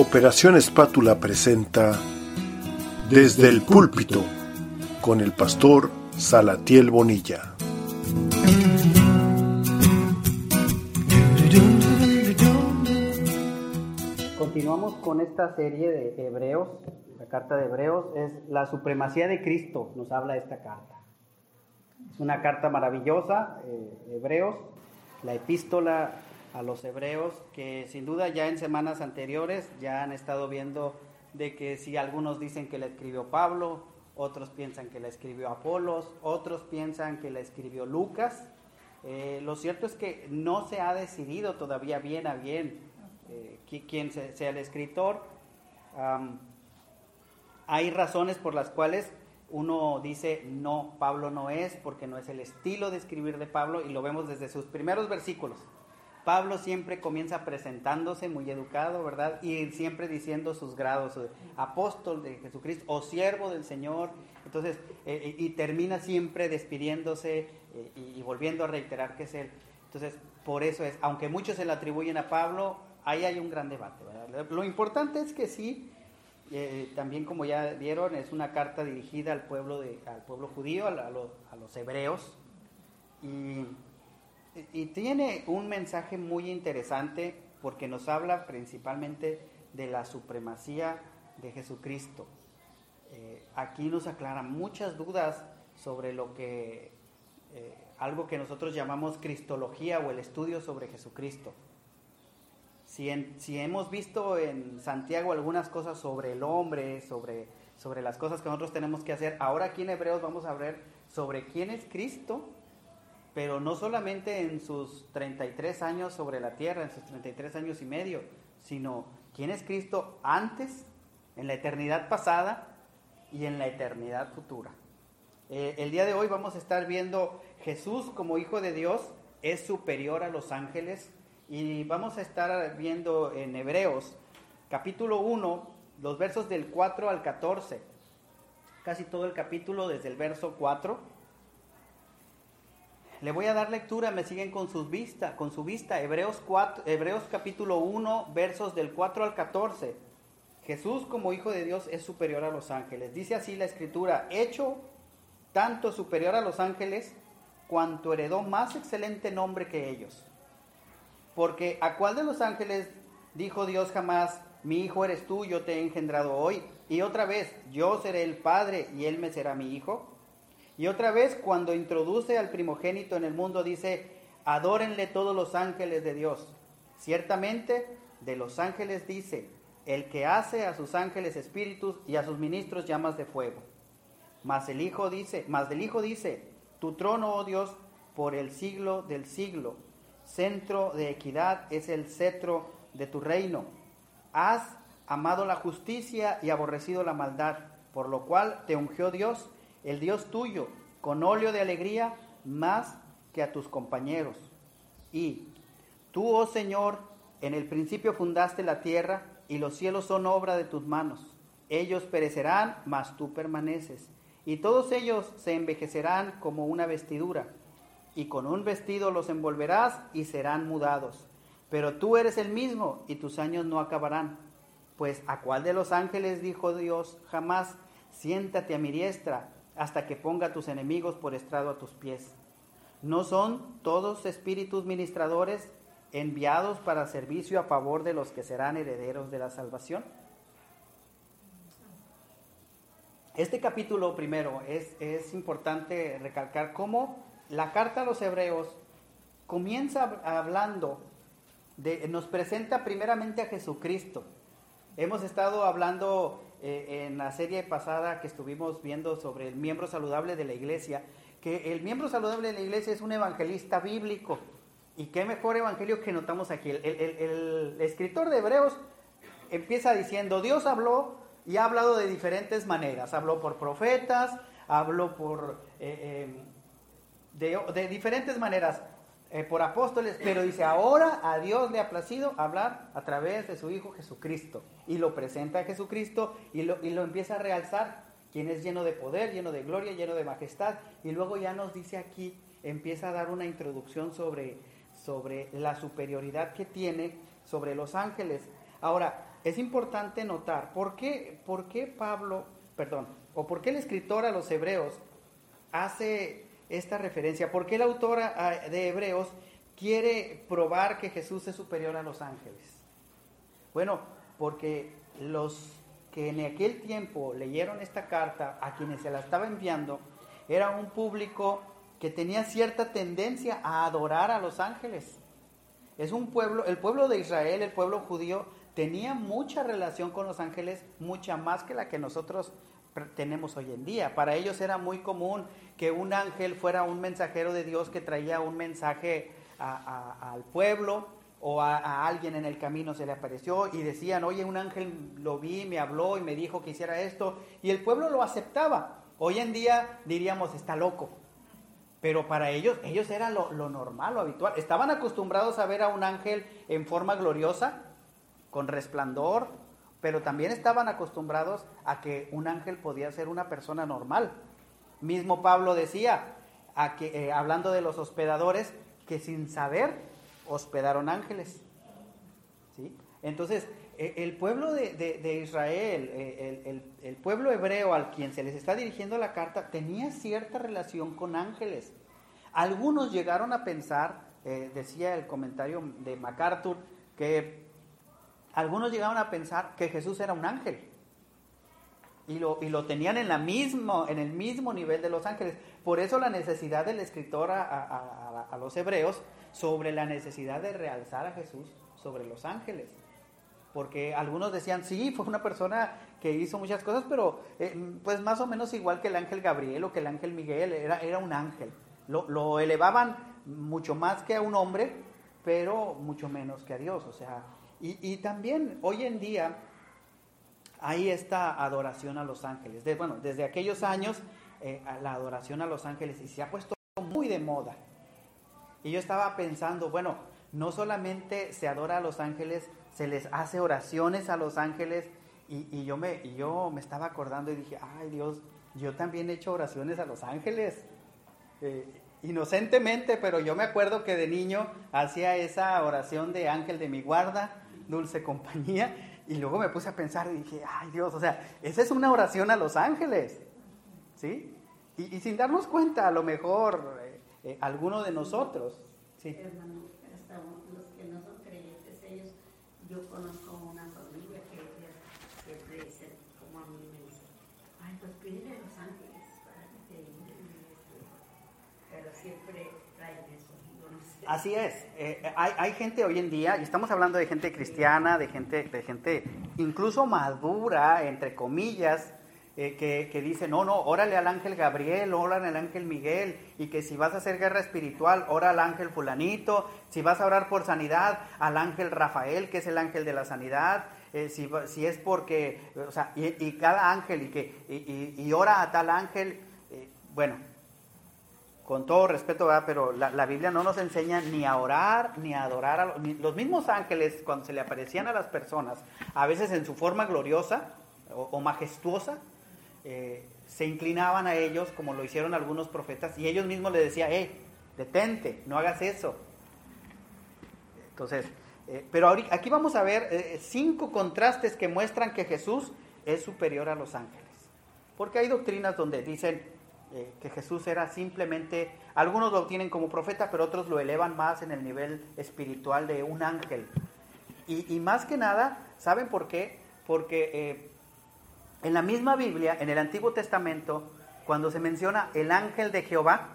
Operación Espátula presenta Desde el púlpito con el pastor Salatiel Bonilla. Continuamos con esta serie de Hebreos. La carta de Hebreos es la supremacía de Cristo, nos habla esta carta. Es una carta maravillosa, eh, Hebreos, la epístola a los hebreos, que sin duda ya en semanas anteriores ya han estado viendo de que si algunos dicen que la escribió Pablo, otros piensan que la escribió Apolos, otros piensan que la escribió Lucas. Eh, lo cierto es que no se ha decidido todavía bien a bien eh, quién sea el escritor. hay razones por las cuales uno dice, no, Pablo no es, porque no es el estilo de escribir de Pablo, y lo vemos desde sus primeros versículos. Pablo siempre comienza presentándose muy educado, ¿verdad? Y siempre diciendo sus grados, eh, apóstol de Jesucristo o siervo del Señor. Entonces, eh, eh, y termina siempre despidiéndose y, volviendo a reiterar que es Él. Entonces, por eso es, aunque muchos se le atribuyen a Pablo, ahí hay un gran debate, ¿verdad? Lo importante es que sí, también como ya vieron, es una carta dirigida al pueblo, de, al pueblo judío, a, a los hebreos. Y y tiene un mensaje muy interesante porque nos habla principalmente de la supremacía de Jesucristo. Eh, aquí nos aclara muchas dudas sobre lo que, eh, algo que nosotros llamamos cristología o el estudio sobre Jesucristo. Si, si, hemos visto en Santiago algunas cosas sobre el hombre, sobre, sobre las cosas que nosotros tenemos que hacer, ahora aquí en Hebreos vamos a ver sobre quién es Cristo pero no solamente en sus 33 años sobre la tierra, en sus 33 años y medio, sino quién es Cristo antes, en la eternidad pasada y en la eternidad futura. Eh, el día de hoy vamos a estar viendo Jesús como Hijo de Dios es superior a los ángeles y vamos a estar viendo en Hebreos capítulo 1 los versos del 4 al 14, casi todo el capítulo desde el verso 4 le voy a dar lectura, me siguen con, sus vista, con su vista. Hebreos, 4, Hebreos capítulo 1, versos del 4 al 14. Jesús como Hijo de Dios es superior a los ángeles. Dice así la escritura, hecho tanto superior a los ángeles, cuanto heredó más excelente nombre que ellos. Porque a cuál de los ángeles dijo Dios jamás, mi hijo eres tú, yo te he engendrado hoy? Y otra vez, yo seré el Padre y él me será mi hijo. Y otra vez, cuando introduce al primogénito en el mundo, dice, adórenle todos los ángeles de Dios. Ciertamente, de los ángeles dice, el que hace a sus ángeles espíritus y a sus ministros llamas de fuego. Mas el Hijo dice, mas del Hijo dice, tu trono, oh Dios, por el siglo del siglo. Centro de equidad es el cetro de tu reino. Has amado la justicia y aborrecido la maldad, por lo cual te ungió Dios el Dios tuyo, con óleo de alegría más que a tus compañeros. Y tú, oh Señor, en el principio fundaste la tierra y los cielos son obra de tus manos. Ellos perecerán, mas tú permaneces. Y todos ellos se envejecerán como una vestidura. Y con un vestido los envolverás y serán mudados. Pero tú eres el mismo y tus años no acabarán. Pues a cuál de los ángeles dijo Dios jamás, siéntate a mi diestra hasta que ponga a tus enemigos por estrado a tus pies. ¿No son todos espíritus ministradores enviados para servicio a favor de los que serán herederos de la salvación? Este capítulo primero es, es importante recalcar cómo la carta a los hebreos comienza hablando, de, nos presenta primeramente a Jesucristo. Hemos estado hablando eh, en la serie pasada que estuvimos viendo sobre el miembro saludable de la iglesia, que el miembro saludable de la iglesia es un evangelista bíblico. Y qué mejor evangelio que notamos aquí. El, escritor de Hebreos empieza diciendo, Dios habló y ha hablado de diferentes maneras. Habló por profetas, habló por... Eh, eh, de diferentes maneras. Eh, por apóstoles, pero dice, ahora a Dios le ha placido hablar a través de su Hijo Jesucristo. Y lo presenta a Jesucristo y lo, y lo empieza a realzar, quien es lleno de poder, lleno de gloria, lleno de majestad. Y luego ya nos dice aquí, empieza a dar una introducción sobre, sobre la superioridad que tiene sobre los ángeles. Ahora, es importante notar, ¿por qué, por qué Pablo, perdón, o por qué el escritor a los hebreos hace esta referencia? ¿Por qué el autor de Hebreos quiere probar que Jesús es superior a los ángeles? Bueno, porque los que en aquel tiempo leyeron esta carta, a quienes se la estaba enviando, era un público que tenía cierta tendencia a adorar a los ángeles. Es un pueblo, el pueblo de Israel, el pueblo judío, tenía mucha relación con los ángeles, mucha más que la que nosotros tenemos hoy en día. Para ellos era muy común que un ángel fuera un mensajero de Dios que traía un mensaje al pueblo o a, alguien en el camino se le apareció y decían, oye, un ángel lo vi, me habló y me dijo que hiciera esto, y el pueblo lo aceptaba. Hoy en día diríamos, está loco. Pero para ellos, ellos era lo, lo normal, lo habitual. Estaban acostumbrados a ver a un ángel en forma gloriosa, con resplandor, pero también estaban acostumbrados a que un ángel podía ser una persona normal. Mismo Pablo decía, a que, eh, hablando de los hospedadores, que sin saber hospedaron ángeles. ¿Sí? Entonces, e, el pueblo de, Israel, e, el, el, pueblo hebreo al quien se les está dirigiendo la carta, tenía cierta relación con ángeles. Algunos llegaron a pensar, eh, decía el comentario de MacArthur, que algunos llegaron a pensar que Jesús era un ángel. Y lo, y lo tenían en, la mismo, en el mismo nivel de los ángeles. Por eso la necesidad del escritor a, los hebreos sobre la necesidad de realzar a Jesús sobre los ángeles. Porque algunos decían, sí, fue una persona que hizo muchas cosas, pero eh, pues más o menos igual que el ángel Gabriel o que el ángel Miguel, era, era un ángel. Lo, lo elevaban mucho más que a un hombre, pero mucho menos que a Dios. O sea, y, también hoy en día hay esta adoración a los ángeles. bueno, desde aquellos años eh, la adoración a los ángeles y se ha puesto muy de moda. Y yo estaba pensando, bueno, no solamente se adora a los ángeles, se les hace oraciones a los ángeles y, yo, me, y yo me estaba acordando y dije, ay Dios, yo también he hecho oraciones a los ángeles. Eh, inocentemente, pero yo me acuerdo que de niño hacía esa oración de ángel de mi guarda dulce compañía. Y luego me puse a pensar y dije, ay Dios, o sea, esa es una oración a los ángeles. ¿Sí? Y, sin darnos cuenta, a lo mejor, eh, eh, alguno de nosotros. Sí. Hasta los que no son creyentes, ellos, yo conozco una familia que siempre dicen, como a mí me dicen, ay, pues pídele a los ángeles para que te Pero siempre traen eso. Así es. Eh, hay, hay, gente hoy en día, y estamos hablando de gente cristiana, de gente, de gente incluso madura, entre comillas, eh, que, que, dice, no, no, órale al ángel Gabriel, órale al ángel Miguel, y que si vas a hacer guerra espiritual, ora al ángel fulanito, si vas a orar por sanidad, al ángel Rafael, que es el ángel de la sanidad, eh, si, si, es porque, o sea, y, cada ángel, y que y, y, ora a tal ángel, bueno, con todo respeto, pero la, Biblia no nos enseña ni a orar ni a adorar a los, mismos ángeles cuando se le aparecían a las personas, a veces en su forma gloriosa o, majestuosa, eh, se inclinaban a ellos como lo hicieron algunos profetas y ellos mismos le decían, hey, detente, no hagas eso. Entonces, eh, pero aquí vamos a ver eh, cinco contrastes que muestran que Jesús es superior a los ángeles. Porque hay doctrinas donde dicen, eh, que Jesús era simplemente, algunos lo tienen como profeta, pero otros lo elevan más en el nivel espiritual de un ángel. Y, más que nada, ¿saben por qué? Porque eh, en la misma Biblia, en el Antiguo Testamento, cuando se menciona el ángel de Jehová,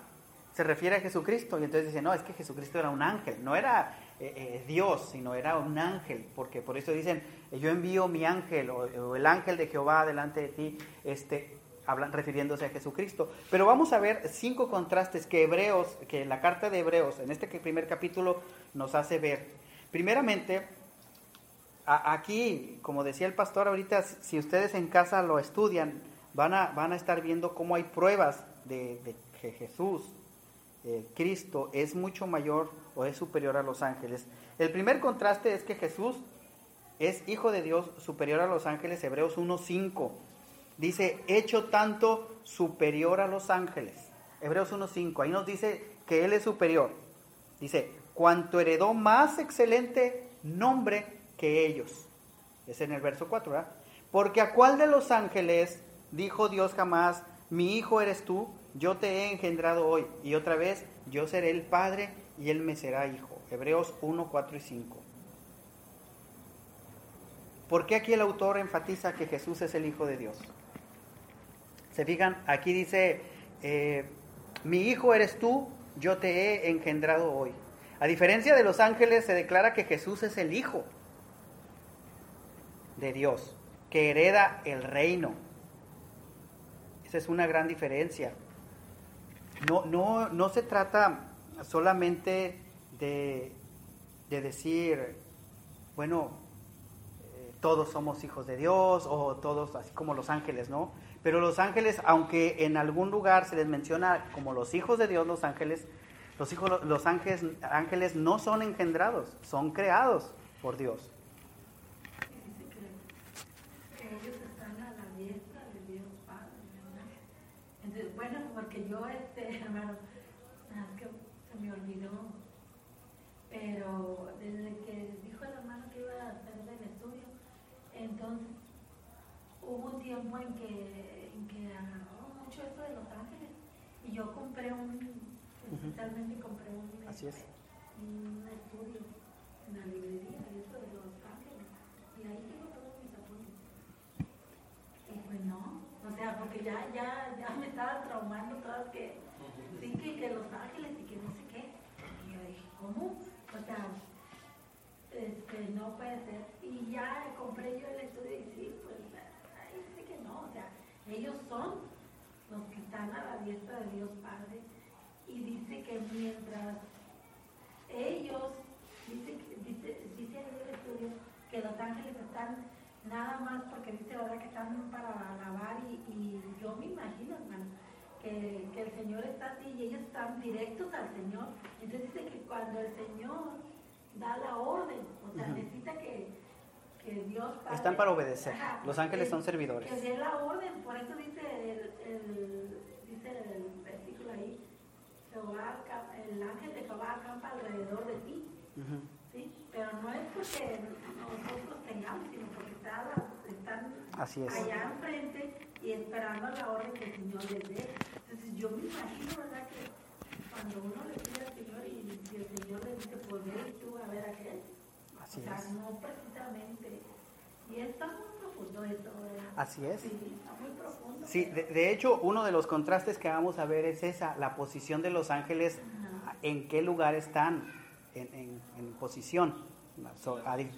se refiere a Jesucristo. Y entonces dicen, no, es que Jesucristo era un ángel, no era eh, Dios, sino era un ángel, porque por eso dicen, yo envío mi ángel o, el ángel de Jehová delante de ti, este, hablan refiriéndose a Jesucristo. Pero vamos a ver cinco contrastes que Hebreos, que la carta de Hebreos, en este primer capítulo, nos hace ver. Primeramente, aquí, como decía el pastor ahorita, si ustedes en casa lo estudian, van a, van a estar viendo cómo hay pruebas de, que Jesús, eh, Cristo, es mucho mayor o es superior a los ángeles. El primer contraste es que Jesús es hijo de Dios superior a los ángeles, Hebreos 1.5. Dice, hecho tanto superior a los ángeles. Hebreos 1.5, ahí nos dice que Él es superior. Dice, cuanto heredó más excelente nombre que ellos. Es en el verso 4, ¿verdad? Porque a cuál de los ángeles dijo Dios jamás, mi hijo eres tú, yo te he engendrado hoy, y otra vez, yo seré el padre y él me será hijo. Hebreos 1, 4 y 5. ¿Por qué aquí el autor enfatiza que Jesús es el Hijo de Dios? Se fijan, aquí dice, eh, mi hijo eres tú, yo te he engendrado hoy. A diferencia de los ángeles, se declara que Jesús es el Hijo de Dios, que hereda el reino. Esa es una gran diferencia. No, no, no se trata solamente de, de decir, bueno, eh, todos somos hijos de Dios o todos así como los ángeles, ¿no? Pero los ángeles, aunque en algún lugar se les menciona como los hijos de Dios, los ángeles, los hijos, los ángeles, ángeles no son engendrados, son creados por Dios. Ellos están a la diestra de Dios Padre. Entonces, bueno, porque yo, este, hermano, es que se me olvidó, pero desde que dijo el hermano que iba a hacer el estudio, entonces hubo un tiempo en que, en que agarró mucho esto de los ángeles y yo compré un, especialmente compré un, Así es. un estudio en la librería de esto de los ángeles y ahí tengo todos mis apuntes. Y pues no, o sea, porque ya, ya, ya me estaba traumando todas que, sí, que, que los ángeles y que no sé qué. Y yo dije, ¿cómo? O sea, este, no puede ser. Y ya compré yo el estudio y sí, pues ahí dice que no, o sea, ellos son los que están a la diestra de Dios Padre. Y dice que mientras ellos, dice, dice, dice en el estudio que los ángeles están nada más porque dice verdad que están para alabar y, y yo me imagino, hermano, que, que el Señor está así y ellos están directos al Señor. Entonces dice que cuando el Señor da la orden, o sea, necesita que, que Dios Padre- Están para obedecer. Ajá, Los ángeles que- son servidores. Que dé la orden, por eso dice el, el- dice el versículo ahí, Jehová, el ángel de Jehová acampa alrededor de ti. ¿sí? Pero no es porque nosotros tengamos, sino porque está están Así es. allá enfrente y esperando la orden que el Señor les dé. Entonces yo me imagino, ¿verdad? Que cuando uno le pide al Señor y, y el Señor le dice, pues tú a ver a aquel. Así o sea, es. no precisamente. Y está muy profundo eso, ¿verdad? Así es. Sí, está muy profundo. Sí, de, de hecho, uno de los contrastes que vamos a ver es esa, la posición de los ángeles, Ajá. en qué lugar están en, en- en posición. So, a, di-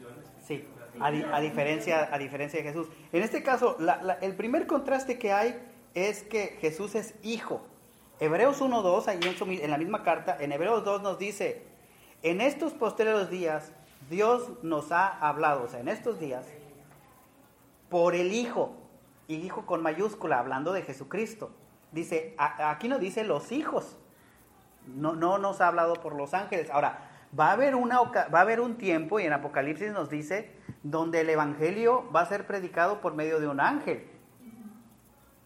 sí, a, di- a diferencia, a diferencia de Jesús. En este caso, la- la- el primer contraste que hay es que Jesús es hijo. Hebreos 1.2, ahí en, en la misma carta, en Hebreos 2 nos dice, en estos posteriores días, Dios nos ha hablado, o sea, en estos días, por el Hijo, y Hijo con mayúscula, hablando de Jesucristo. Dice, aquí no dice los hijos, no, no nos ha hablado por los ángeles. Ahora, va a, haber una, va a haber un tiempo, y en Apocalipsis nos dice, donde el Evangelio va a ser predicado por medio de un ángel.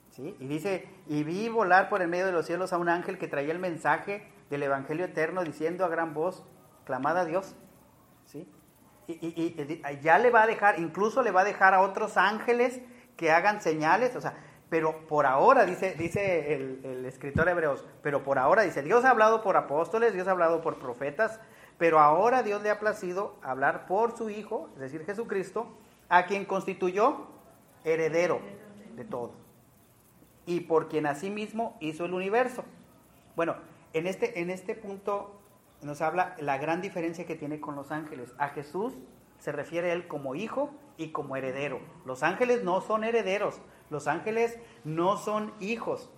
¿Sí? Y dice, y vi volar por el medio de los cielos a un ángel que traía el mensaje del Evangelio eterno, diciendo a gran voz, clamad a Dios. Y, ya le va a dejar, incluso le va a dejar a otros ángeles que hagan señales, o sea, pero por ahora, dice, dice el, escritor Hebreos, pero por ahora, dice, Dios ha hablado por apóstoles, Dios ha hablado por profetas, pero ahora Dios le ha placido hablar por su Hijo, es decir, Jesucristo, a quien constituyó heredero de todo y por quien asimismo hizo el universo. Bueno, en este, en este punto nos habla la gran diferencia que tiene con los ángeles. A Jesús se refiere a él como hijo y como heredero. Los ángeles no son herederos, los ángeles no son hijos.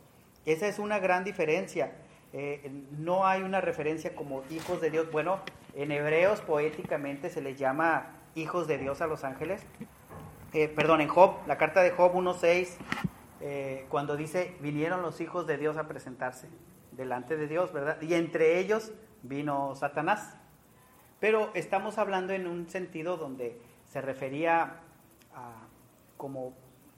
Esa es una gran diferencia. Eh, no hay una referencia como hijos de Dios. Bueno, en hebreos poéticamente se les llama hijos de Dios a los ángeles. Eh, perdón, en Job, la carta de Job 1.6, eh, cuando dice, vinieron los hijos de Dios a presentarse delante de Dios, ¿verdad? Y entre ellos vino Satanás. Pero estamos hablando en un sentido donde se refería a como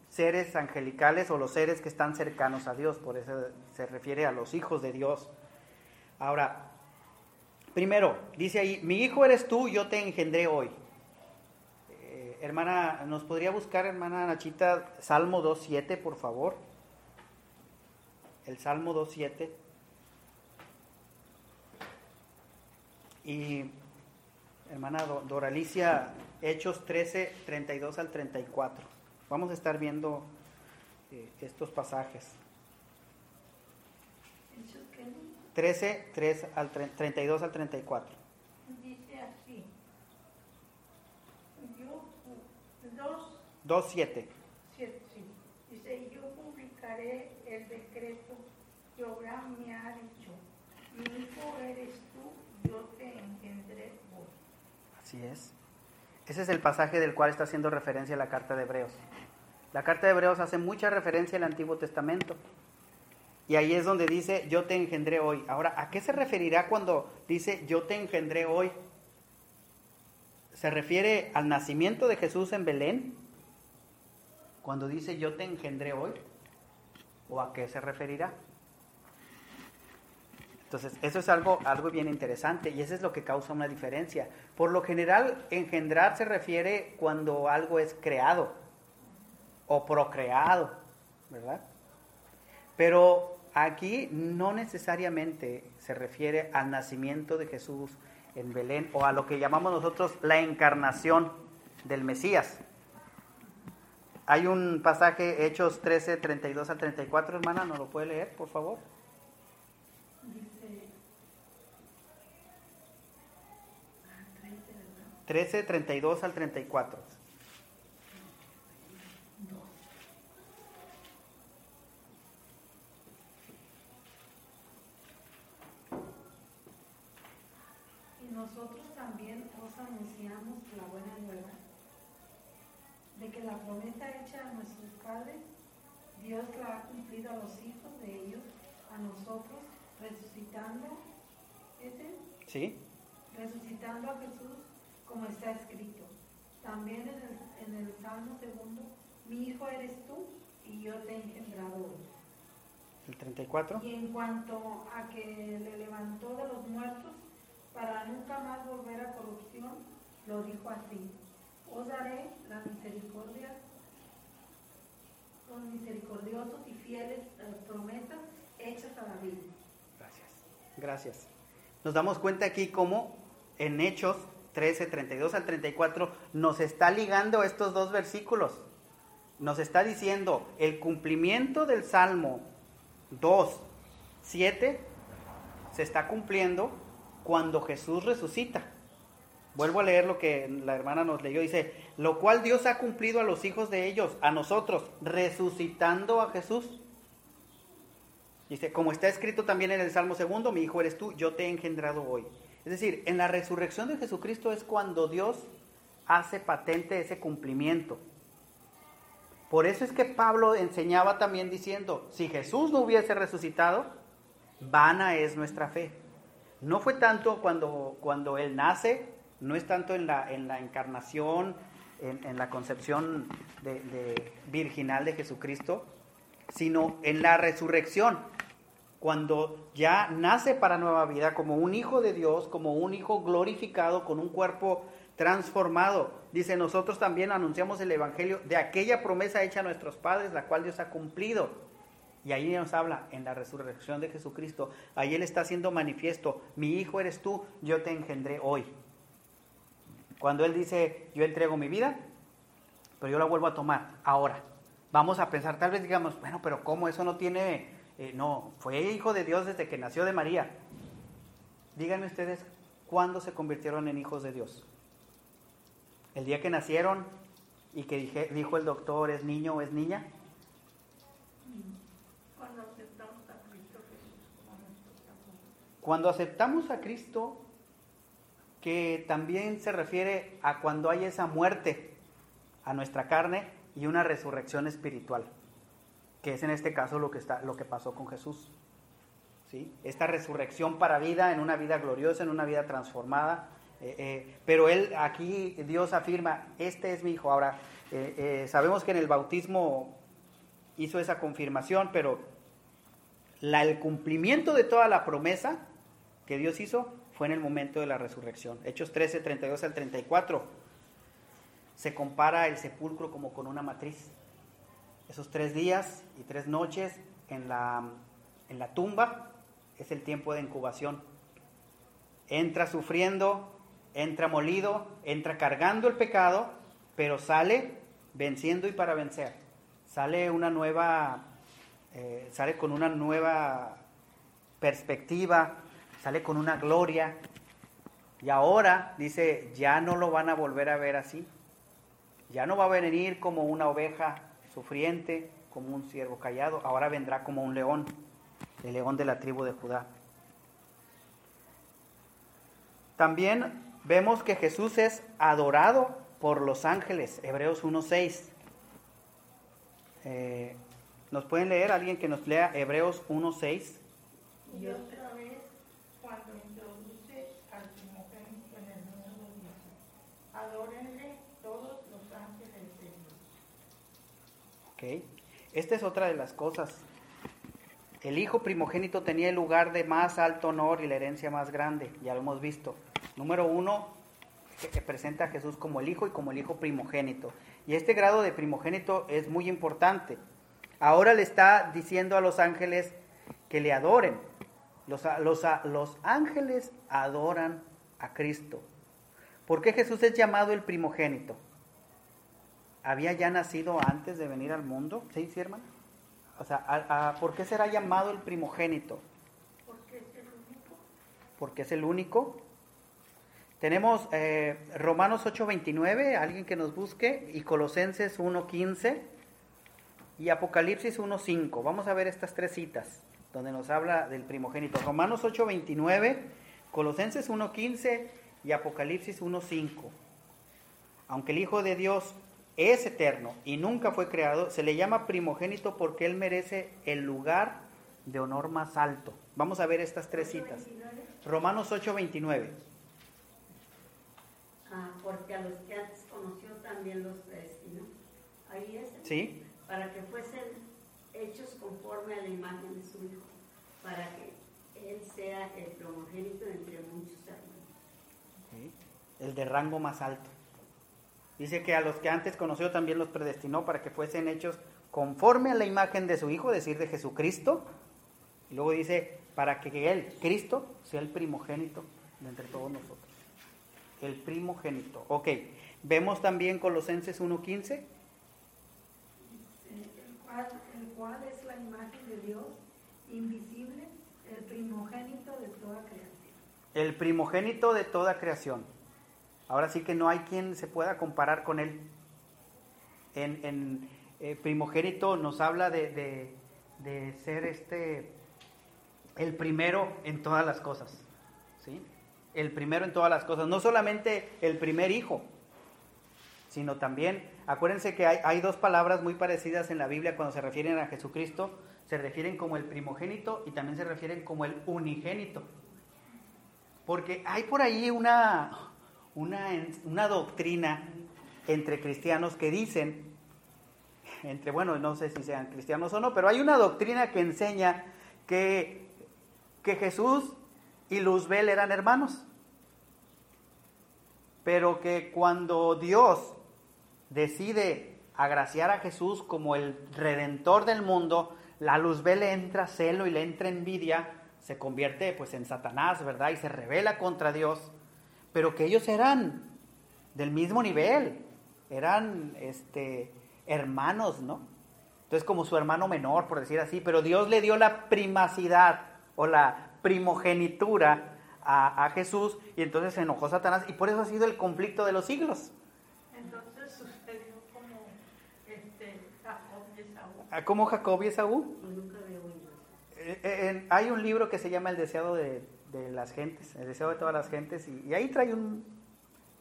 seres angelicales o los seres que están cercanos a Dios, por eso se refiere a los hijos de Dios. Ahora, primero, dice ahí, mi hijo eres tú, yo te engendré hoy. Eh, hermana, ¿nos podría buscar, hermana Nachita, Salmo 2.7, por favor? El Salmo 2.7. Y, hermana Doralicia, Hechos 13, 32 al 34. Vamos a estar viendo eh, estos pasajes. 13, 3 al 32 al 34. Dice así. Yo, dos, 2, 7. siete, sí. Dice, yo publicaré el decreto que Abraham me ha dicho. Mi hijo eres tú, Así es. Ese es el pasaje del cual está haciendo referencia la carta de Hebreos. La carta de Hebreos hace mucha referencia al Antiguo Testamento. Y ahí es donde dice, yo te engendré hoy. Ahora, ¿a qué se referirá cuando dice, yo te engendré hoy? ¿Se refiere al nacimiento de Jesús en Belén? Cuando dice, yo te engendré hoy. ¿O a qué se referirá? Entonces, eso es algo, algo bien interesante y eso es lo que causa una diferencia. Por lo general, engendrar se refiere cuando algo es creado o procreado, ¿verdad? Pero aquí no necesariamente se refiere al nacimiento de Jesús en Belén o a lo que llamamos nosotros la encarnación del Mesías. Hay un pasaje, Hechos 13, 32 al 34, hermana, ¿no lo puede leer, por favor? 13, 32 al 34. y nosotros también os anunciamos la buena nueva de que la promesa hecha a nuestros padres, Dios la ha cumplido a los hijos de ellos, a nosotros, resucitando, ¿ese? ¿Sí? resucitando a Jesús como está escrito. También en el, en el Salmo segundo, mi hijo eres tú y yo te he engendrado hoy. El 34. Y en cuanto a que le levantó de los muertos para nunca más volver a corrupción, lo dijo así. Os daré la misericordia con misericordiosos y fieles eh, promesas hechas a David. Gracias. Gracias. Nos damos cuenta aquí cómo en Hechos 13, 32 al 34 nos está ligando estos dos versículos. Nos está diciendo el cumplimiento del Salmo 2, 7 se está cumpliendo cuando Jesús resucita. Vuelvo a leer lo que la hermana nos leyó. Dice, lo cual Dios ha cumplido a los hijos de ellos, a nosotros, resucitando a Jesús. Dice, como está escrito también en el Salmo segundo, mi hijo eres tú, yo te he engendrado hoy. Es decir, en la resurrección de Jesucristo es cuando Dios hace patente ese cumplimiento. Por eso es que Pablo enseñaba también diciendo, si Jesús no hubiese resucitado, vana es nuestra fe. No fue tanto cuando, cuando Él nace, no es tanto en la, en la encarnación, en, la concepción virginal de Jesucristo, sino en la resurrección, cuando ya nace para nueva vida como un hijo de Dios, como un hijo glorificado, con un cuerpo transformado. Dice, nosotros también anunciamos el Evangelio de aquella promesa hecha a nuestros padres, la cual Dios ha cumplido. Y ahí nos habla en la resurrección de Jesucristo. Ahí Él está haciendo manifiesto, mi hijo eres tú, yo te engendré hoy. Cuando Él dice, yo entrego mi vida, pero yo la vuelvo a tomar ahora. Vamos a pensar, tal vez digamos, bueno, pero ¿cómo eso no tiene eh, no, fue hijo de Dios desde que nació de María. Díganme ustedes, ¿cuándo se convirtieron en hijos de Dios? ¿El día que nacieron y que dije, dijo el doctor, es niño o es niña? Cuando aceptamos a Cristo. Cuando aceptamos a Cristo, que también se refiere a cuando hay esa muerte a nuestra carne y una resurrección espiritual que es en este caso lo que, está, lo que pasó con Jesús. ¿sí? Esta resurrección para vida, en una vida gloriosa, en una vida transformada. Eh, eh, pero él aquí, Dios afirma, este es mi hijo. Ahora, eh, sabemos que en el bautismo hizo esa confirmación, pero la, el cumplimiento de toda la promesa que Dios hizo fue en el momento de la resurrección. Hechos 13, 32 al 34. se compara el sepulcro como con una matriz. Esos tres días y tres noches en la, en la tumba es el tiempo de incubación. Entra sufriendo, entra molido, entra cargando el pecado, pero sale venciendo y para vencer. Sale una nueva, eh, sale con una nueva perspectiva, sale con una gloria. Y ahora dice, ya no lo van a volver a ver así. Ya no va a venir como una oveja sufriente, como un ciervo callado. Ahora vendrá como un león, el león de la tribu de Judá. También vemos que Jesús es adorado por los ángeles, Hebreos 1.6. Eh, ¿Nos pueden leer alguien que nos lea Hebreos 1.6? Y otra vez, cuando introduce al primogénito en el mundo, dice, adórenle todos los ángeles de Dios. Ok. Esta es otra de las cosas. El hijo primogénito tenía el lugar de más alto honor y la herencia más grande, ya lo hemos visto. Número uno, que presenta a Jesús como el hijo y como el hijo primogénito. Y este grado de primogénito es muy importante. Ahora le está diciendo a los ángeles que le adoren. Los, los ángeles adoran a Cristo. ¿Por qué Jesús es llamado el primogénito? ¿Había ya nacido antes de venir al mundo? ¿Sí, sí hermano? O sea, a, a, ¿por qué será llamado el primogénito? Porque es el único. Porque es el único. Tenemos eh, Romanos 8:29, alguien que nos busque, y Colosenses 1:15 y Apocalipsis 1:5. Vamos a ver estas tres citas donde nos habla del primogénito. Romanos 8:29, Colosenses 1:15 y Apocalipsis 1:5. Aunque el Hijo de Dios es eterno y nunca fue creado, se le llama primogénito porque él merece el lugar de honor más alto. Vamos a ver estas tres citas. Romanos 8:29. Ah, porque a los que antes conoció también los predestinó. Ahí es. Sí. Para que fuesen hechos conforme a la imagen de su Hijo, para que Él sea el primogénito entre muchos hermanos. El de rango más alto. Dice que a los que antes conoció también los predestinó para que fuesen hechos conforme a la imagen de su Hijo, es decir, de Jesucristo. Y luego dice, para que Él, Cristo, sea el primogénito de entre todos nosotros. El primogénito. Ok, vemos también Colosenses 1.15. El cual, el cual es la imagen de Dios, invisible, el primogénito de toda creación. El primogénito de toda creación. Ahora sí que no hay quien se pueda comparar con él. En, eh, primogénito nos habla de, de, de, ser este el primero en todas las cosas. ¿sí? El primero en todas las cosas. No solamente el primer hijo, sino también, acuérdense que hay, hay dos palabras muy parecidas en la Biblia cuando se refieren a Jesucristo. Se refieren como el primogénito y también se refieren como el unigénito. Porque hay por ahí una, una, una doctrina entre cristianos que dicen, entre, bueno, no sé si sean cristianos o no, pero hay una doctrina que enseña que, que Jesús y Luzbel eran hermanos, pero que cuando Dios decide agraciar a Jesús como el redentor del mundo, la Luzbel entra celo y le entra envidia, se convierte pues en Satanás, ¿verdad? Y se revela contra Dios pero que ellos eran del mismo nivel, eran este, hermanos, ¿no? Entonces como su hermano menor, por decir así, pero Dios le dio la primacidad o la primogenitura a, a Jesús y entonces se enojó Satanás y por eso ha sido el conflicto de los siglos. Entonces sucedió como este, Jacob y Esaú. Ah, ¿Cómo Jacob y Esaú? Nunca. Eh, eh, hay un libro que se llama El deseado de, de las gentes, el deseo de todas las gentes, y, ahí trae un...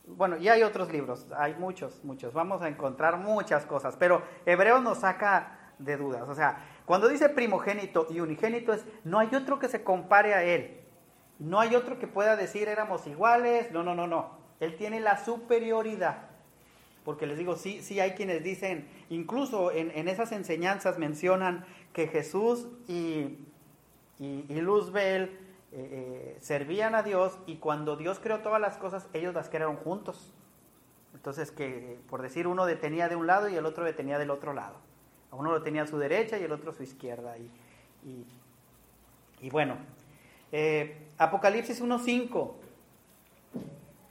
Bueno, y hay otros libros, hay muchos, muchos, vamos a encontrar muchas cosas, pero Hebreos nos saca de dudas, o sea, cuando dice primogénito y unigénito es, no hay otro que se compare a él, no hay otro que pueda decir éramos iguales, no, no, no, no, él tiene la superioridad, porque les digo, sí, sí hay quienes dicen, incluso en, en esas enseñanzas mencionan que Jesús y, y, y Luzbel, eh, eh, servían a Dios y cuando Dios creó todas las cosas, ellos las crearon juntos. Entonces, que por decir, uno detenía de un lado y el otro detenía del otro lado. Uno lo tenía a su derecha y el otro a su izquierda. Y, y, y bueno, eh, Apocalipsis 1.5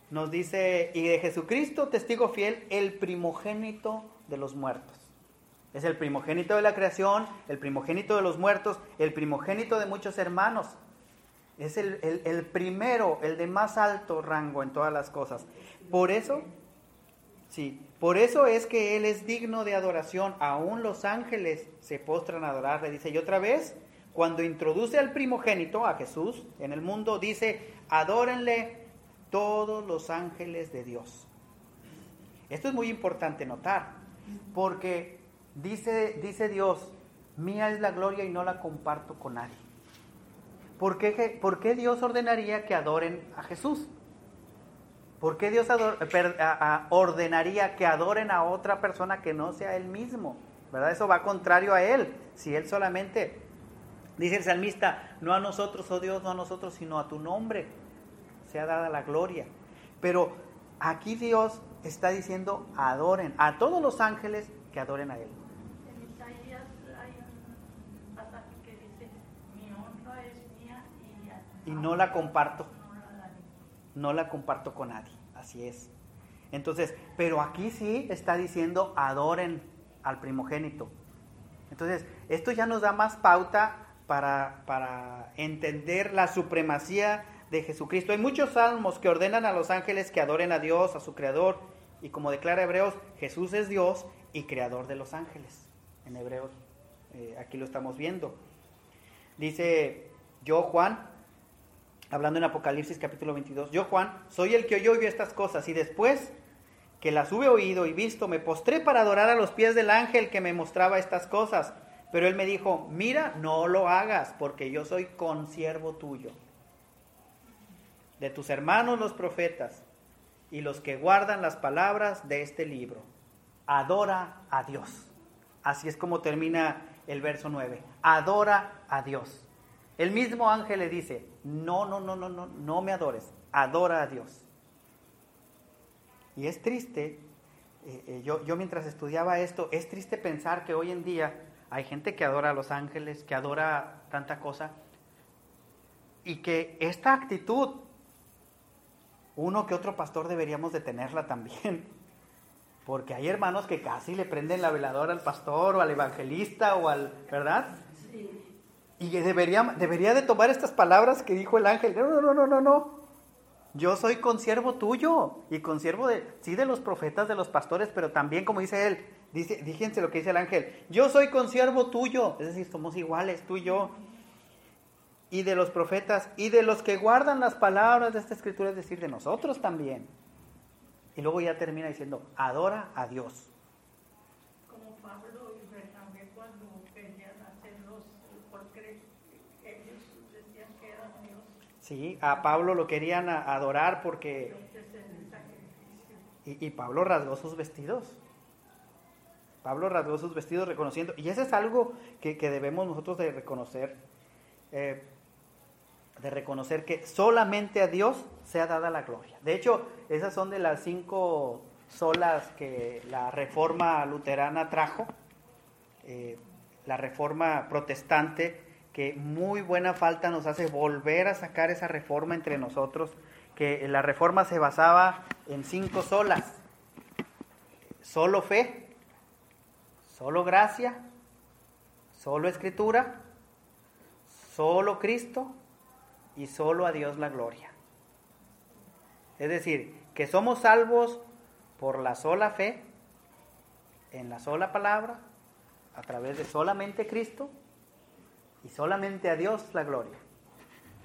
nos dice, y de Jesucristo, testigo fiel, el primogénito de los muertos. Es el primogénito de la creación, el primogénito de los muertos, el primogénito de muchos hermanos. Es el, el, primero, el de más alto rango en todas las cosas. Por eso, sí, por eso es que Él es digno de adoración. Aún los ángeles se postran a adorarle. Dice, y otra vez, cuando introduce al primogénito, a Jesús, en el mundo, dice, adórenle todos los ángeles de Dios. Esto es muy importante notar, porque dice, dice Dios, mía es la gloria y no la comparto con nadie. ¿Por qué, por qué Dios ordenaría que adoren a Jesús? ¿Por qué Dios ordenaría que adoren a otra persona que no sea Él mismo? ¿Verdad? Eso va contrario a Él. Si Él solamente, dice el salmista, no a nosotros, oh Dios, no a nosotros, sino a tu nombre sea dada la gloria. Pero aquí Dios está diciendo, adoren a todos los ángeles que adoren a Él. En Isaías hay un pasaje que dice, mi honra es mía y, no la comparto. No la comparto con nadie. Así es. Entonces, pero aquí sí está diciendo, adoren al primogénito. Entonces, esto ya nos da más pauta para, para entender la supremacía de Jesucristo. Hay muchos salmos que ordenan a los ángeles que adoren a Dios, a su Creador, y como declara Hebreos, Jesús es Dios y Creador de los ángeles. En Hebreos, eh, aquí lo estamos viendo. Dice yo, Juan, hablando en Apocalipsis capítulo 22, yo, Juan, soy el que oyó y estas cosas, y después que las hube oído y visto, me postré para adorar a los pies del ángel que me mostraba estas cosas. Pero él me dijo, mira, no lo hagas, porque yo soy consiervo tuyo de tus hermanos los profetas y los que guardan las palabras de este libro. Adora a Dios. Así es como termina el verso 9. Adora a Dios. El mismo ángel le dice, no, no, no, no, no, no me adores, adora a Dios. Y es triste, eh, eh, yo, yo mientras estudiaba esto, es triste pensar que hoy en día hay gente que adora a los ángeles, que adora tanta cosa, y que esta actitud uno que otro pastor deberíamos de tenerla también. Porque hay hermanos que casi le prenden la veladora al pastor o al evangelista o al, ¿verdad? Y debería, debería de tomar estas palabras que dijo el ángel. No, no, no, no, no, no. Yo soy consiervo tuyo y consiervo de, sí, de los profetas, de los pastores, pero también, como dice él, dice, fíjense lo que dice el ángel, yo soy consiervo tuyo, es decir, somos iguales, tú y yo y de los profetas y de los que guardan las palabras de esta escritura, es decir, de nosotros también. Y luego ya termina diciendo, adora a Dios. Como Pablo y Bernabé cuando querían hacerlos, porque ellos decían que eran Dios. Sí, a Pablo lo querían adorar porque... Y, Pablo rasgó sus vestidos. Pablo rasgó sus vestidos reconociendo, y eso es algo que, que debemos nosotros de reconocer. Eh, de reconocer que solamente a Dios sea dada la gloria. De hecho, esas son de las cinco solas que la reforma luterana trajo, eh, la reforma protestante, que muy buena falta nos hace volver a sacar esa reforma entre nosotros, que la reforma se basaba en cinco solas, solo fe, solo gracia, solo escritura, solo Cristo y solo a Dios la gloria. Es decir, que somos salvos por la sola fe, en la sola palabra, a través de solamente Cristo y solamente a Dios la gloria.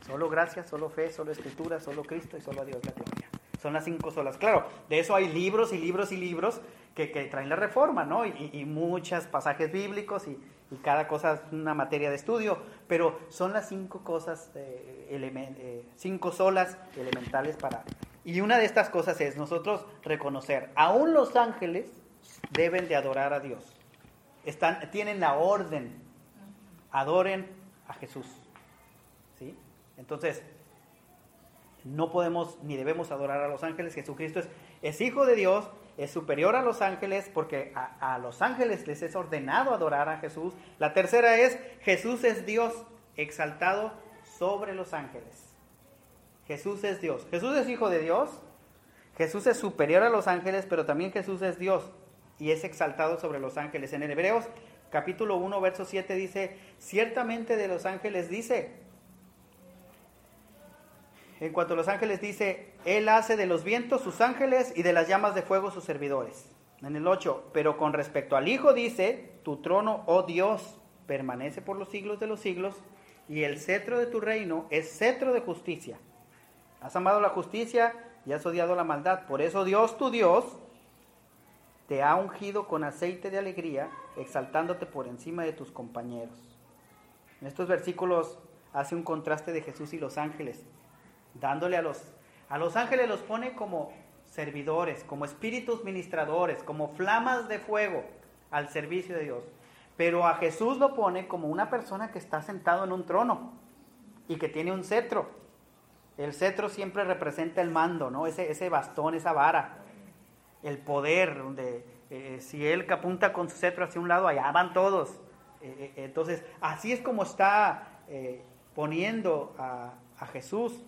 Solo gracia, solo fe, solo escritura, solo Cristo y solo a Dios la gloria. Son las cinco solas. Claro, de eso hay libros y libros y libros que, traen la reforma, ¿no? Y, y muchos pasajes bíblicos y, y cada cosa es una materia de estudio, pero son las cinco cosas, eh, eh, cinco solas elementales para... Y una de estas cosas es nosotros reconocer, aún los ángeles deben de adorar a Dios. Están, tienen la orden, adoren a Jesús. ¿Sí? Entonces, no podemos ni debemos adorar a los ángeles. Jesucristo es, es hijo de Dios es superior a los ángeles porque a, los ángeles les es ordenado adorar a Jesús. La tercera es Jesús es Dios exaltado sobre los ángeles. Jesús es Dios. Jesús es hijo de Dios. Jesús es superior a los ángeles, pero también Jesús es Dios y es exaltado sobre los ángeles. En Hebreos capítulo 1, verso 7 dice, ciertamente de los ángeles dice, en cuanto a los ángeles dice, Él hace de los vientos sus ángeles y de las llamas de fuego sus servidores. En el 8, pero con respecto al Hijo dice, tu trono, oh Dios, permanece por los siglos de los siglos y el cetro de tu reino es cetro de justicia. Has amado la justicia y has odiado la maldad. Por eso Dios, tu Dios, te ha ungido con aceite de alegría, exaltándote por encima de tus compañeros. En estos versículos hace un contraste de Jesús y los ángeles, dándole a los, a los ángeles los pone como servidores, como espíritus ministradores, como flamas de fuego al servicio de Dios. Pero a Jesús lo pone como una persona que está sentado en un trono y que tiene un cetro. El cetro siempre representa el mando, ¿no? Ese, ese bastón, esa vara, el poder, donde eh, si él apunta con su cetro hacia un lado, allá van todos. Eh, eh, entonces, así es como está poniendo a, Jesús.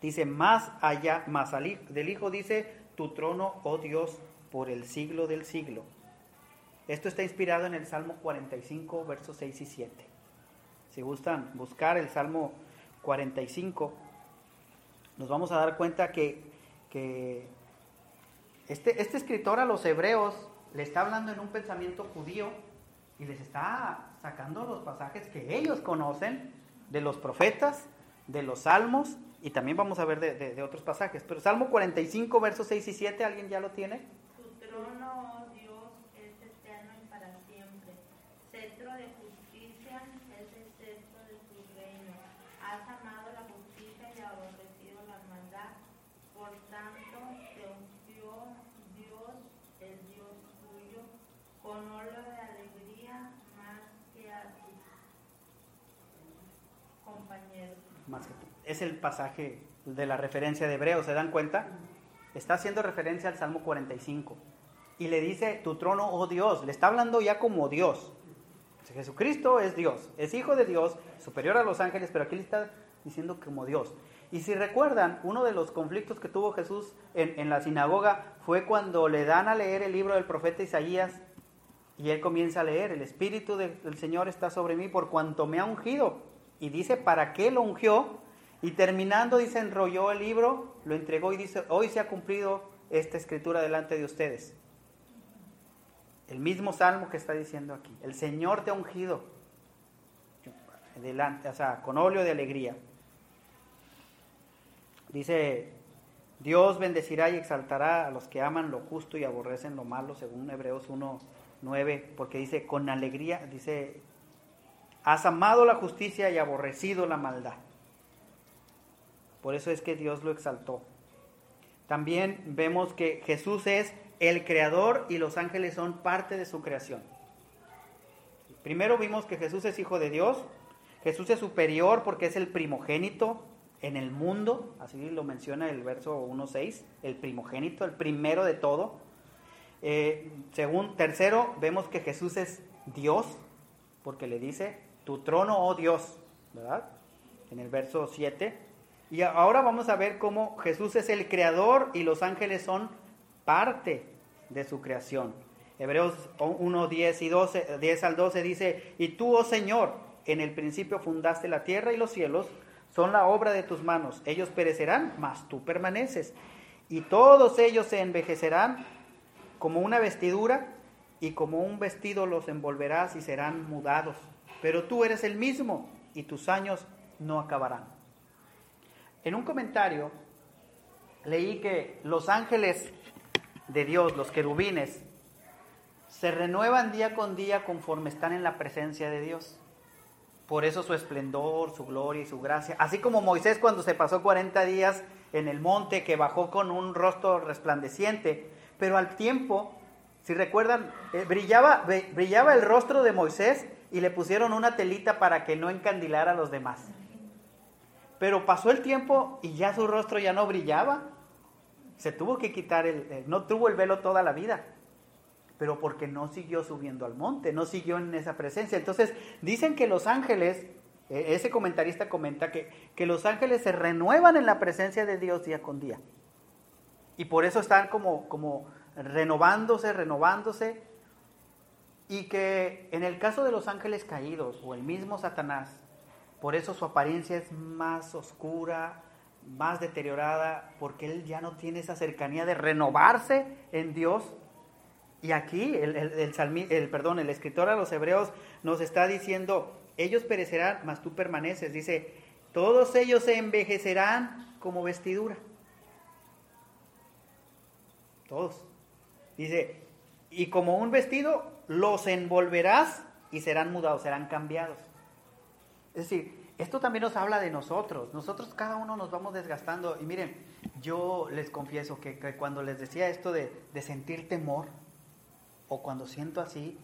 Dice, más allá, más del Hijo dice, tu trono, oh Dios, por el siglo del siglo. Esto está inspirado en el Salmo 45, versos 6 y 7. Si gustan buscar el Salmo 45, nos vamos a dar cuenta que, que este, este escritor a los hebreos le está hablando en un pensamiento judío y les está sacando los pasajes que ellos conocen de los profetas, de los salmos, y también vamos a ver de, de, otros pasajes. Pero Salmo 45, versos 6 y 7, ¿alguien ya lo tiene? Es el pasaje de la referencia de Hebreos, ¿se dan cuenta? Está haciendo referencia al Salmo 45. Y le dice, tu trono, oh Dios, le está hablando ya como Dios. Jesucristo es Dios, es hijo de Dios, superior a los ángeles, pero aquí le está diciendo como Dios. Y si recuerdan, uno de los conflictos que tuvo Jesús en, en, la sinagoga fue cuando le dan a leer el libro del profeta Isaías y él comienza a leer, el Espíritu del Señor está sobre mí por cuanto me ha ungido. Y dice, ¿para qué lo ungió? Y terminando, dice, enrolló el libro, lo entregó y dice, hoy se ha cumplido esta escritura delante de ustedes. El mismo salmo que está diciendo aquí. El Señor te ha ungido. Delante, o sea, con óleo de alegría. Dice, Dios bendecirá y exaltará a los que aman lo justo y aborrecen lo malo, según Hebreos 1, 9, porque dice, con alegría, dice, has amado la justicia y aborrecido la maldad. Por eso es que Dios lo exaltó. También vemos que Jesús es el creador y los ángeles son parte de su creación. Primero vimos que Jesús es hijo de Dios. Jesús es superior porque es el primogénito en el mundo, así lo menciona el verso 1.6, el primogénito, el primero de todo. Eh, tercero, vemos que Jesús es Dios, porque le dice, tu trono, oh Dios. En el verso 7. Y ahora vamos a ver cómo Jesús es el creador y los ángeles son parte de su creación. Hebreos 1, 10 y 12, 10 al 12 dice, y tú, oh Señor, en el principio fundaste la tierra y los cielos, son la obra de tus manos. Ellos perecerán, mas tú permaneces. Y todos ellos se envejecerán como una vestidura, y como un vestido los envolverás y serán mudados. Pero tú eres el mismo, y tus años no acabarán. En un comentario leí que los ángeles de Dios, los querubines, se renuevan día con día conforme están en la presencia de Dios. Por eso su esplendor, su gloria y su gracia. Así como Moisés cuando se pasó 40 días en el monte, que bajó con un rostro resplandeciente, pero al tiempo, si recuerdan, eh, brillaba, brillaba el rostro de Moisés y le pusieron una telita para que no encandilara a los demás. Pero pasó el tiempo y ya su rostro ya no brillaba. Se tuvo que quitar el, no tuvo el velo toda la vida, pero porque no siguió subiendo al monte, no siguió en esa presencia. Entonces, dicen que los ángeles, e, ese comentarista comenta que, que los ángeles se renuevan en la presencia de Dios día con día. Y por eso están como, como renovándose, renovándose. Y que en el caso de los ángeles caídos o el mismo Satanás, por eso su apariencia es más oscura, más deteriorada, porque él ya no tiene esa cercanía de renovarse en Dios. Y aquí el, el, perdón, el escritor a los hebreos nos está diciendo, ellos perecerán, mas tú permaneces. Dice, todos ellos se envejecerán como vestidura. Todos. Dice, y como un vestido, los envolverás y serán mudados, serán cambiados. Es decir, esto también nos habla de nosotros. Nosotros cada uno nos vamos desgastando. Y miren, yo les confieso que, cuando les decía esto de, sentir temor, o cuando siento así,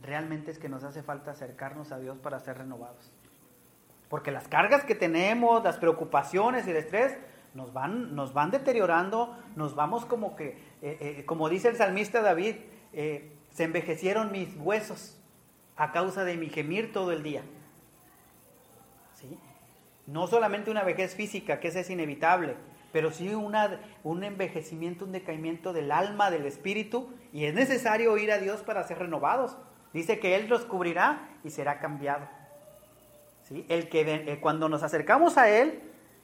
realmente es que nos hace falta acercarnos a Dios para ser renovados. Porque las cargas que tenemos, las preocupaciones y el estrés, nos van, nos van deteriorando, nos vamos como que, eh, eh, como dice el salmista David, eh, se envejecieron mis huesos a causa de mi gemir todo el día. No solamente una vejez física, que esa es inevitable, pero sí una, un envejecimiento, un decaimiento del alma, del espíritu, y es necesario ir a Dios para ser renovados. Dice que Él los cubrirá y será cambiado. ¿Sí? El que eh, cuando nos acercamos a Él,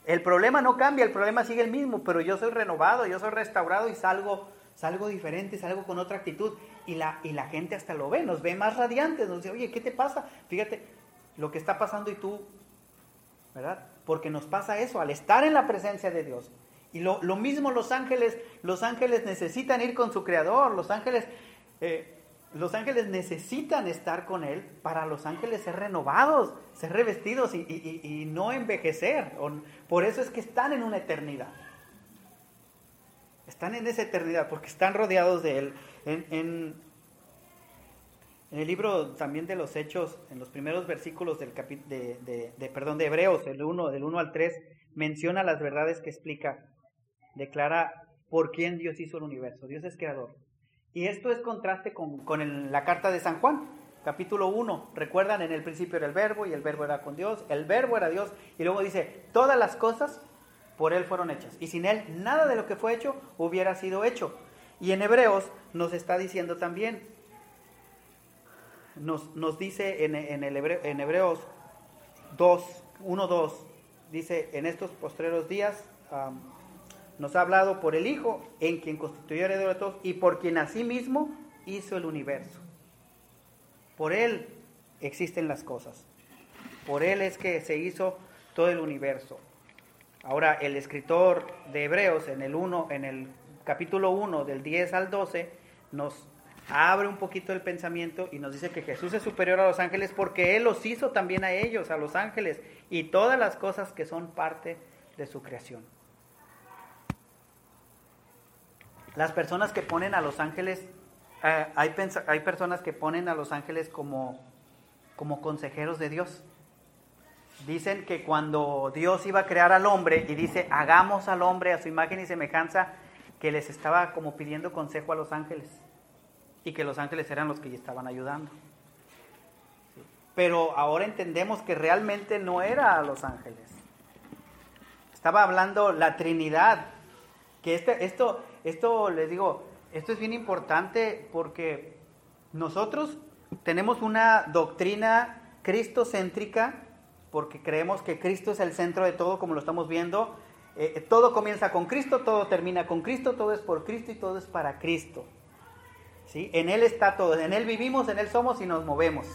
el problema no cambia, el problema sigue el mismo, pero yo soy renovado, yo soy restaurado y salgo, salgo diferente, salgo con otra actitud. Y la, y la gente hasta lo ve, nos ve más radiantes, nos dice, oye, ¿qué te pasa? Fíjate lo que está pasando y tú ¿verdad? Porque nos pasa eso al estar en la presencia de Dios. Y lo, mismo los ángeles, los ángeles necesitan ir con su creador, los ángeles, eh, los ángeles necesitan estar con Él para los ángeles ser renovados, ser revestidos y, no envejecer. Por eso es que están en una eternidad. Están en esa eternidad porque están rodeados de Él. El libro también de los Hechos, en los primeros versículos del de, de, perdón, de Hebreos, el 1, del 1 al 3, menciona las verdades que explica, declara por quién Dios hizo el universo. Dios es creador. Y esto es contraste con, con la carta de San Juan, capítulo 1. Recuerdan, en el principio era el verbo y el verbo era con Dios, el verbo era Dios. Y luego dice, todas las cosas por Él fueron hechas. Y sin Él nada de lo que fue hecho hubiera sido hecho. Y en Hebreos nos está diciendo también, nos, dice en, en Hebreos 2, 1, 2, dice, en estos postreros días nos ha hablado por el Hijo, en quien constituyó heredero de todos, y por quien asimismo hizo el universo. Por Él existen las cosas. Por Él es que se hizo todo el universo. Ahora, el escritor de Hebreos en el 1, en el capítulo 1, del 10 al 12, nos abre un poquito el pensamiento y nos dice que Jesús es superior a los ángeles porque Él los hizo también a ellos, a los ángeles, y todas las cosas que son parte de su creación. Las personas que ponen a los ángeles, eh, hay, hay, personas que ponen a los ángeles como, como consejeros de Dios. Dicen que cuando Dios iba a crear al hombre y dice, hagamos al hombre a su imagen y semejanza, que les estaba como pidiendo consejo a los ángeles y que los ángeles eran los que estaban ayudando. Pero ahora entendemos que realmente no era a los ángeles. Estaba hablando la Trinidad. Que este, esto, esto les digo, esto es bien importante porque nosotros tenemos una doctrina cristocéntrica porque creemos que Cristo es el centro de todo, como lo estamos viendo. Eh, todo comienza con Cristo, todo termina con Cristo, todo es por Cristo y todo es para Cristo. En Él está todo, en Él vivimos, en Él somos y nos movemos.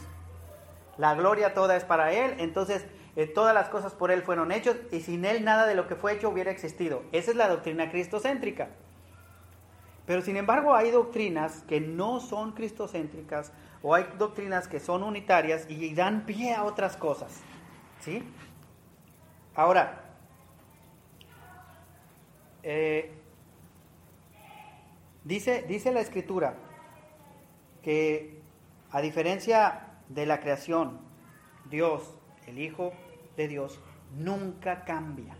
La gloria toda es para Él, entonces eh, todas las cosas por Él fueron hechas y sin Él nada de lo que fue hecho hubiera existido. Esa es la doctrina cristocéntrica. Pero sin embargo hay doctrinas que no son cristocéntricas o hay doctrinas que son unitarias y dan pie a otras cosas. ¿Sí? Ahora, eh, dice, dice la escritura, que a diferencia de la creación, Dios, el Hijo de Dios, nunca cambia.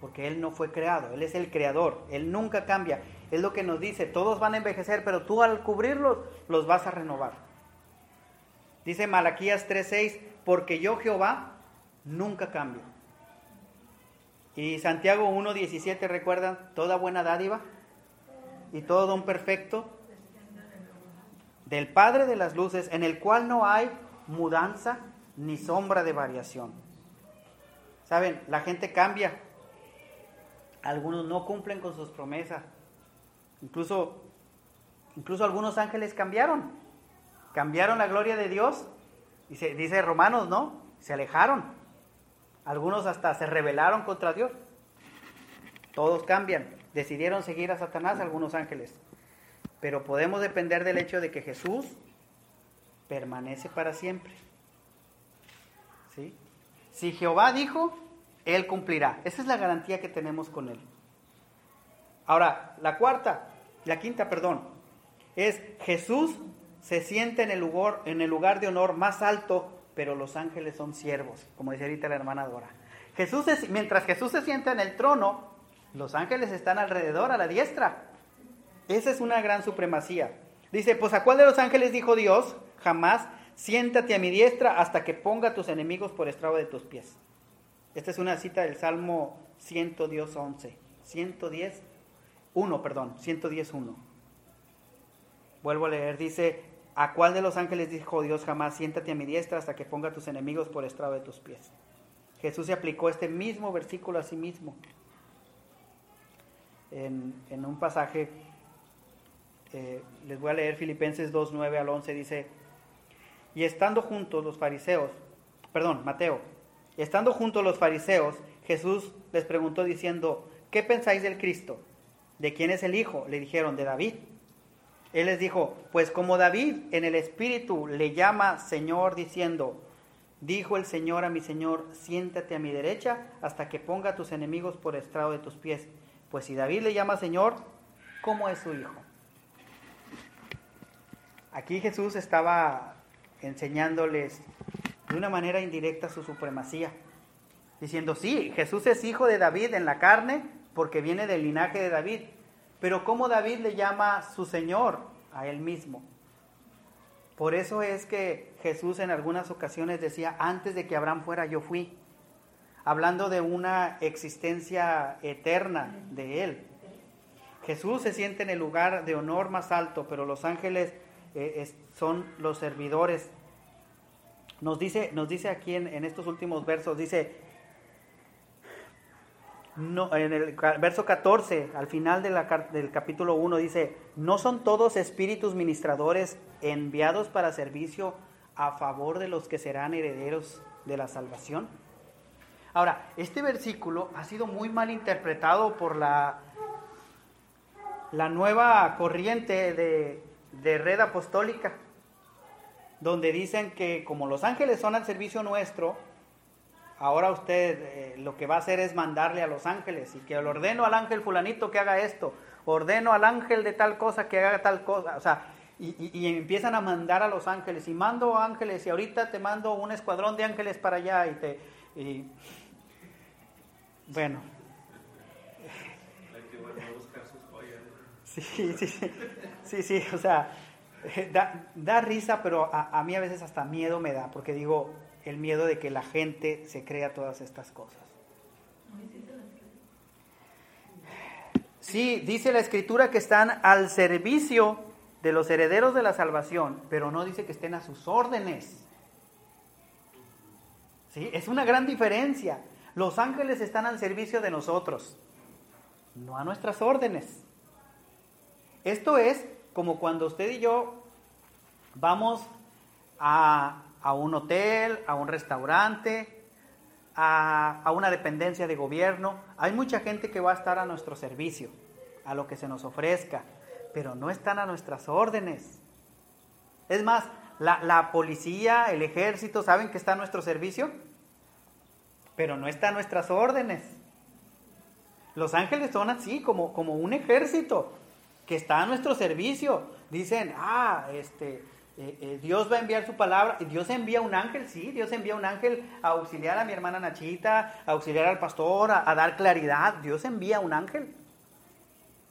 porque Él no fue creado, Él es el creador, Él nunca cambia. Es lo que nos dice, todos van a envejecer, pero tú al cubrirlos los vas a renovar. Dice Malaquías 3:6, porque yo Jehová nunca cambio. Y Santiago 1:17, ¿recuerdan? Toda buena dádiva y todo don perfecto del Padre de las Luces, en el cual no hay mudanza ni sombra de variación. Saben, la gente cambia. Algunos no cumplen con sus promesas. Incluso, incluso algunos ángeles cambiaron. Cambiaron la gloria de Dios. Dice, dice Romanos, ¿no? Se alejaron. Algunos hasta se rebelaron contra Dios. Todos cambian. Decidieron seguir a Satanás algunos ángeles. Pero podemos depender del hecho de que Jesús permanece para siempre. ¿Sí? Si Jehová dijo, Él cumplirá. Esa es la garantía que tenemos con Él. Ahora, la cuarta, la quinta, perdón, es Jesús se siente en el lugar, en el lugar de honor más alto, pero los ángeles son siervos, como decía ahorita la hermana Dora. Jesús mientras Jesús se sienta en el trono, los ángeles están alrededor, a la diestra. Esa es una gran supremacía. Dice, pues a cuál de los ángeles dijo Dios, jamás, siéntate a mi diestra hasta que ponga a tus enemigos por estrado de tus pies. Esta es una cita del Salmo 110, 11. 110, 1, perdón, 110, 1. Vuelvo a leer, dice, ¿a cuál de los ángeles dijo Dios jamás, siéntate a mi diestra hasta que ponga a tus enemigos por estrado de tus pies? Jesús se aplicó este mismo versículo a sí mismo. En, en un pasaje, eh, les voy a leer Filipenses 2, 9 al 11, dice, y estando juntos los fariseos, perdón, Mateo, estando juntos los fariseos, Jesús les preguntó diciendo, ¿qué pensáis del Cristo? ¿De quién es el Hijo? Le dijeron, de David. Él les dijo, pues como David en el Espíritu le llama Señor diciendo, dijo el Señor a mi Señor, siéntate a mi derecha hasta que ponga a tus enemigos por estrado de tus pies. Pues si David le llama Señor, ¿cómo es su Hijo? Aquí Jesús estaba enseñándoles de una manera indirecta su supremacía, diciendo, sí, Jesús es hijo de David en la carne porque viene del linaje de David, pero ¿cómo David le llama su Señor a él mismo? Por eso es que Jesús en algunas ocasiones decía, antes de que Abraham fuera, yo fui, hablando de una existencia eterna de él. Jesús se siente en el lugar de honor más alto, pero los ángeles eh, son los servidores. Nos dice, nos dice aquí en, en estos últimos versos, dice, no, en el verso 14, al final de la, del capítulo 1, dice, ¿no son todos espíritus ministradores enviados para servicio a favor de los que serán herederos de la salvación? Ahora, este versículo ha sido muy mal interpretado por la, la nueva corriente de, de red apostólica, donde dicen que como los ángeles son al servicio nuestro, ahora usted eh, lo que va a hacer es mandarle a los ángeles y que le ordeno al ángel fulanito que haga esto, ordeno al ángel de tal cosa que haga tal cosa, o sea, y, empiezan a mandar a los ángeles y mando ángeles y ahorita te mando un escuadrón de ángeles para allá y te... Y, bueno. Sí, sí, sí, sí, sí, o sea, da, da risa, pero a, a mí a veces hasta miedo me da, porque digo, el miedo de que la gente se crea todas estas cosas. Sí, dice la escritura que están al servicio de los herederos de la salvación, pero no dice que estén a sus órdenes. ¿Sí? Es una gran diferencia. Los ángeles están al servicio de nosotros, no a nuestras órdenes. Esto es como cuando usted y yo vamos a a un hotel, a un restaurante, a, una dependencia de gobierno. Hay mucha gente que va a estar a nuestro servicio, a lo que se nos ofrezca, pero no están a nuestras órdenes. Es más, la, policía, el ejército, ¿saben que está a nuestro servicio? Pero no está a nuestras órdenes. Los ángeles son así, como, como un ejército que está a nuestro servicio. Dicen, ah, este, eh, eh, Dios va a enviar su palabra, Dios envía un ángel, sí, Dios envía un ángel a auxiliar a mi hermana Nachita, a auxiliar al pastor, a, dar claridad. Dios envía un ángel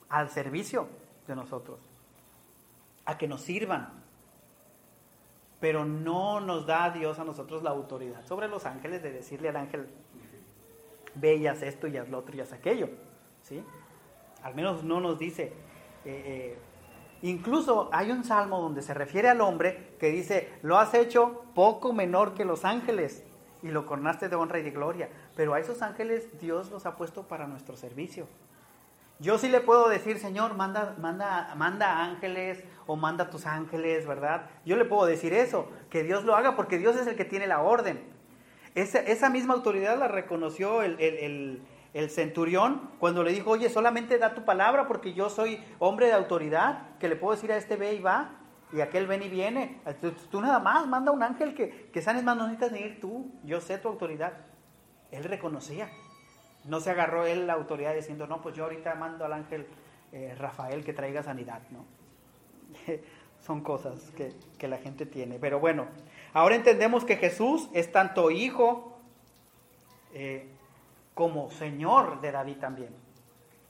al servicio de nosotros, a que nos sirvan. Pero no nos da Dios a nosotros la autoridad sobre los ángeles de decirle al ángel, ve y haz esto y haz lo otro y haz aquello. ¿sí? Al menos no nos dice. Eh, Incluso hay un salmo donde se refiere al hombre que dice, lo has hecho poco menor que los ángeles y lo coronaste de honra y de gloria. Pero a esos ángeles Dios los ha puesto para nuestro servicio. Yo sí le puedo decir, Señor, manda, manda, manda ángeles o manda tus ángeles, ¿verdad? Yo le puedo decir eso, que Dios lo haga porque Dios es el que tiene la orden. Esa, esa misma autoridad la reconoció el centurión, cuando le dijo, oye, solamente da tu palabra porque yo soy hombre de autoridad, que le puedo decir a este ve y va, y aquel ven y viene. Tú, nada más, manda un ángel que, que sanes más, no necesitas ni ir tú, yo sé tu autoridad. Él reconocía. No se agarró él la autoridad diciendo, no, pues yo ahorita mando al ángel eh, Rafael que traiga sanidad, ¿no? Son cosas que, que la gente tiene. Pero bueno, ahora entendemos que Jesús es tanto hijo, eh, como Señor de David también.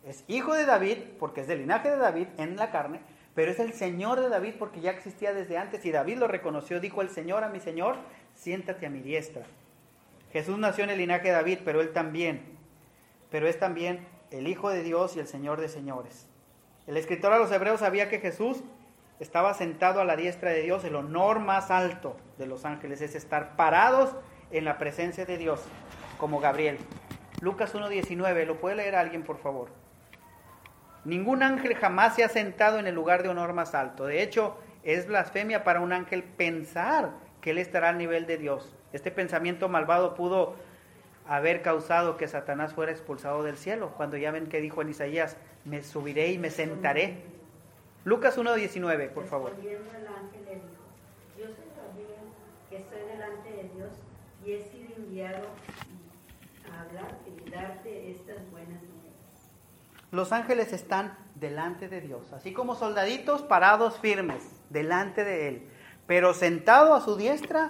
Es hijo de David porque es del linaje de David en la carne, pero es el Señor de David porque ya existía desde antes y David lo reconoció, dijo el Señor a mi Señor, siéntate a mi diestra. Jesús nació en el linaje de David, pero él también, pero es también el Hijo de Dios y el Señor de señores. El escritor a los hebreos sabía que Jesús estaba sentado a la diestra de Dios, el honor más alto de los ángeles es estar parados en la presencia de Dios, como Gabriel. Lucas 1.19, ¿lo puede leer alguien, por favor? Ningún ángel jamás se ha sentado en el lugar de honor más alto. De hecho, es blasfemia para un ángel pensar que él estará al nivel de Dios. Este pensamiento malvado pudo haber causado que Satanás fuera expulsado del cielo, cuando ya ven que dijo en Isaías, me subiré y me sentaré. Lucas 1.19, por favor. yo soy Gabriel, que estoy delante de Dios y he sido enviado a hablar darte estas buenas Los ángeles están delante de Dios, así como soldaditos parados firmes delante de Él, pero sentado a su diestra,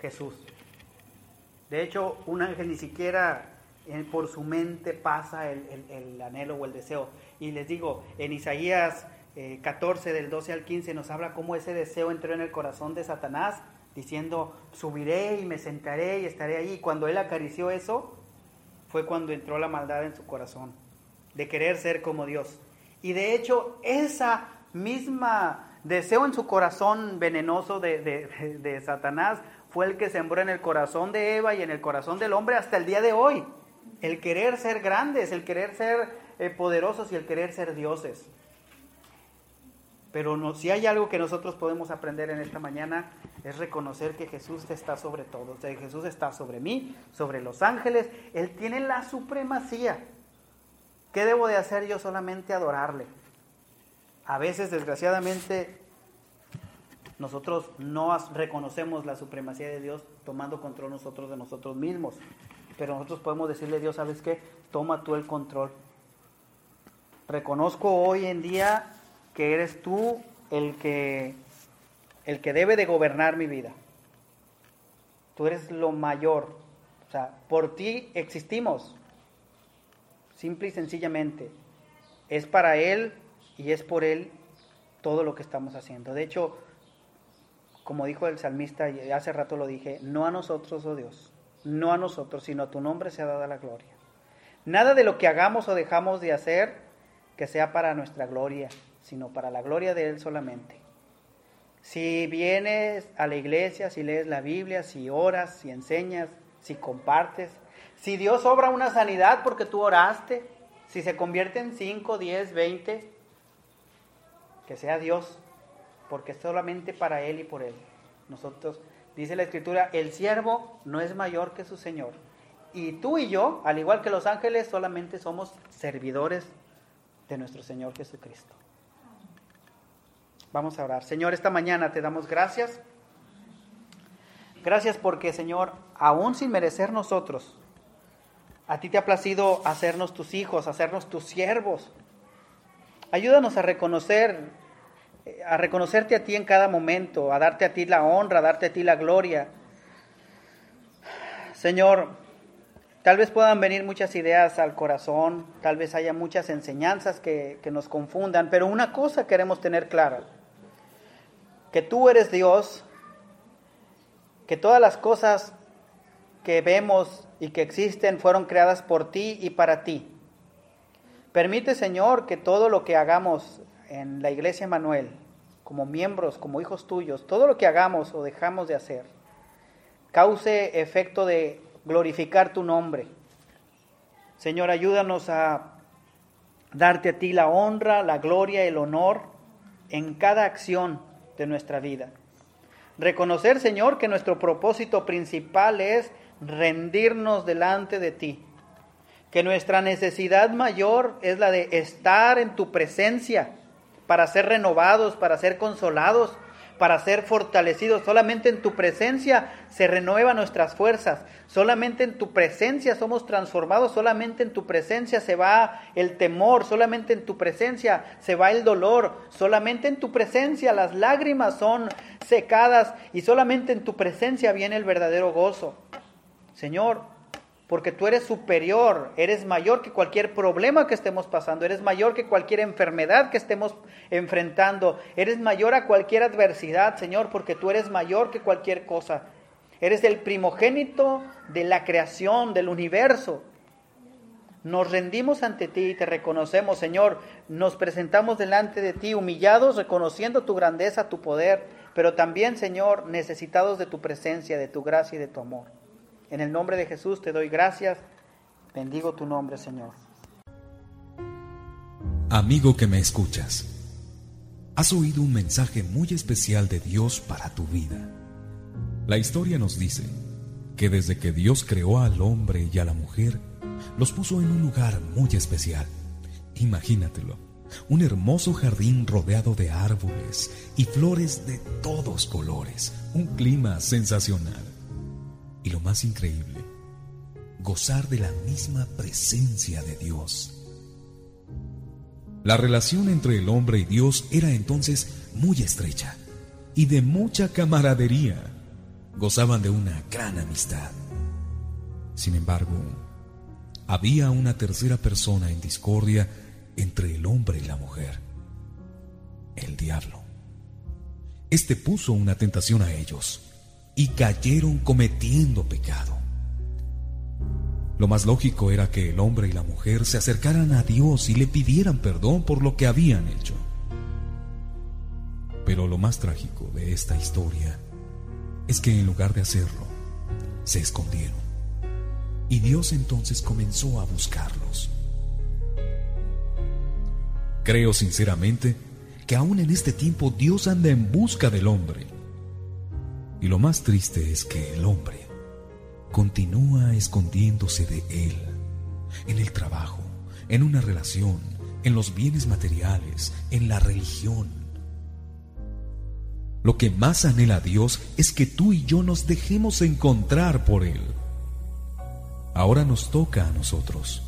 Jesús. De hecho, un ángel ni siquiera por su mente pasa el, anhelo o el deseo. Y les digo, en Isaías 14 eh, del 12 al 15 nos habla cómo ese deseo entró en el corazón de Satanás, diciendo, subiré y me sentaré y estaré allí. Cuando él acarició eso, fue cuando entró la maldad en su corazón, de querer ser como Dios. Y de hecho, esa misma deseo en su corazón venenoso de, Satanás fue el que sembró en el corazón de Eva y en el corazón del hombre hasta el día de hoy. El querer ser grandes, el querer ser eh, poderosos y el querer ser dioses. Pero si hay algo que nosotros podemos aprender en esta mañana es reconocer que Jesús está sobre todo. O Jesús está sobre mí, sobre los ángeles. Él tiene la supremacía. ¿Qué debo de hacer yo solamente adorarle? A veces, desgraciadamente, nosotros no reconocemos la supremacía de Dios tomando control nosotros de nosotros mismos. Pero nosotros podemos decirle a Dios, ¿sabes qué? Toma tú el control. Reconozco hoy en día que eres tú el que, el que debe de gobernar mi vida. Tú eres lo mayor. O sea, por ti existimos. Simple y sencillamente. Es para Él y es por Él todo lo que estamos haciendo. De hecho, como dijo el salmista, y hace rato lo dije, no a nosotros, oh Dios, no a nosotros, sino a tu nombre sea dada la gloria. Nada de lo que hagamos o dejamos de hacer que sea para nuestra gloria, sino para la gloria de Él solamente. Si vienes a la iglesia, si lees la Biblia, si oras, si enseñas, si compartes, si Dios obra una sanidad porque tú oraste, si se convierte en 5, 10, 20, que sea Dios, porque es solamente para Él y por Él. Nosotros, dice la Escritura, el siervo no es mayor que su Señor. Y tú y yo, al igual que los ángeles, solamente somos servidores de nuestro Señor Jesucristo. Vamos a orar. Señor, esta mañana te damos gracias. Gracias porque, Señor, aún sin merecer nosotros, a ti te ha placido hacernos tus hijos, hacernos tus siervos. Ayúdanos a reconocer eh, a reconocerte a ti en cada momento, a darte a ti la honra, a darte a ti la gloria. Señor, tal vez puedan venir muchas ideas al corazón, tal vez haya muchas enseñanzas que, que nos confundan, pero una cosa queremos tener clara, que tú eres Dios, que todas las cosas que vemos y que existen fueron creadas por ti y para ti. Permite, Señor, que todo lo que hagamos en la iglesia Manuel, como miembros, como hijos tuyos, todo lo que hagamos o dejamos de hacer, cause efecto de glorificar tu nombre. Señor, ayúdanos a darte a ti la honra, la gloria, el honor en cada acción de nuestra vida. Reconocer, Señor, que nuestro propósito principal es rendirnos delante de ti. Que nuestra necesidad mayor es la de estar en tu presencia para ser renovados, para ser consolados, para ser fortalecidos. Solamente en tu presencia se renuevan nuestras fuerzas. Solamente en tu presencia somos transformados. Solamente en tu presencia se va el temor. Solamente en tu presencia se va el dolor. Solamente en tu presencia las lágrimas son secadas. Y solamente en tu presencia viene el verdadero gozo. Señor, porque tú eres superior, eres mayor que cualquier problema que estemos pasando, eres mayor que cualquier enfermedad que estemos enfrentando, eres mayor a cualquier adversidad, Señor, porque tú eres mayor que cualquier cosa. Eres el primogénito de la creación, del universo. Nos rendimos ante ti y te reconocemos, Señor. Nos presentamos delante de ti humillados, reconociendo tu grandeza, tu poder, pero también, Señor, necesitados de tu presencia, de tu gracia y de tu amor. En el nombre de Jesús te doy gracias. Bendigo tu nombre, Señor. Amigo que me escuchas, has oído un mensaje muy especial de Dios para tu vida. La historia nos dice que desde que Dios creó al hombre y a la mujer, los puso en un lugar muy especial. Imagínatelo, un hermoso jardín rodeado de árboles y flores de todos colores, un clima sensacional. Y lo más increíble, gozar de la misma presencia de Dios. La relación entre el hombre y Dios era entonces muy estrecha y de mucha camaradería. Gozaban de una gran amistad. Sin embargo, había una tercera persona en discordia entre el hombre y la mujer, el diablo. Este puso una tentación a ellos y cayeron cometiendo pecado. Lo más lógico era que el hombre y la mujer se acercaran a Dios y le pidieran perdón por lo que habían hecho. Pero lo más trágico de esta historia es que en lugar de hacerlo, se escondieron. Y Dios entonces comenzó a buscarlos. Creo sinceramente que aún en este tiempo Dios anda en busca del hombre y lo más triste es que el hombre continúa escondiéndose de él, en el trabajo, en una relación, en los bienes materiales, en la religión. Lo que más anhela Dios es que tú y yo nos dejemos encontrar por Él. Ahora nos toca a nosotros.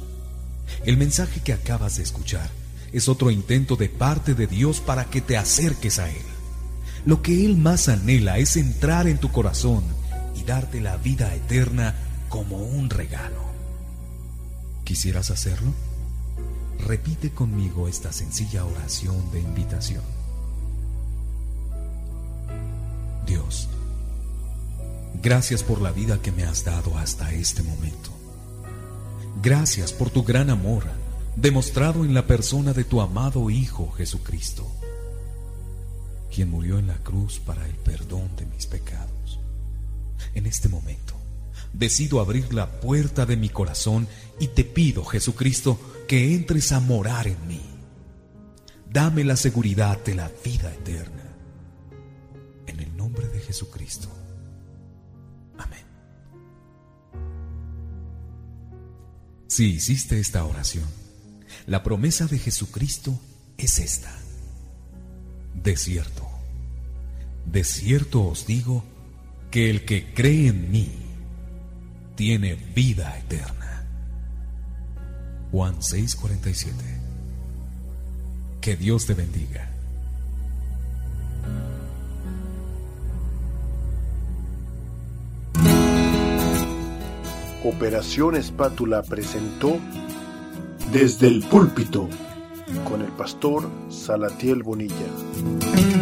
El mensaje que acabas de escuchar es otro intento de parte de Dios para que te acerques a Él. Lo que Él más anhela es entrar en tu corazón y darte la vida eterna como un regalo. ¿Quisieras hacerlo? Repite conmigo esta sencilla oración de invitación. Dios, gracias por la vida que me has dado hasta este momento. Gracias por tu gran amor demostrado en la persona de tu amado Hijo Jesucristo quien murió en la cruz para el perdón de mis pecados. En este momento, decido abrir la puerta de mi corazón y te pido, Jesucristo, que entres a morar en mí. Dame la seguridad de la vida eterna. En el nombre de Jesucristo. Amén. Si hiciste esta oración, la promesa de Jesucristo es esta. De cierto, de cierto os digo que el que cree en mí tiene vida eterna. Juan 6:47 Que Dios te bendiga. Operación Espátula presentó Desde el Púlpito con el pastor Salatiel Bonilla.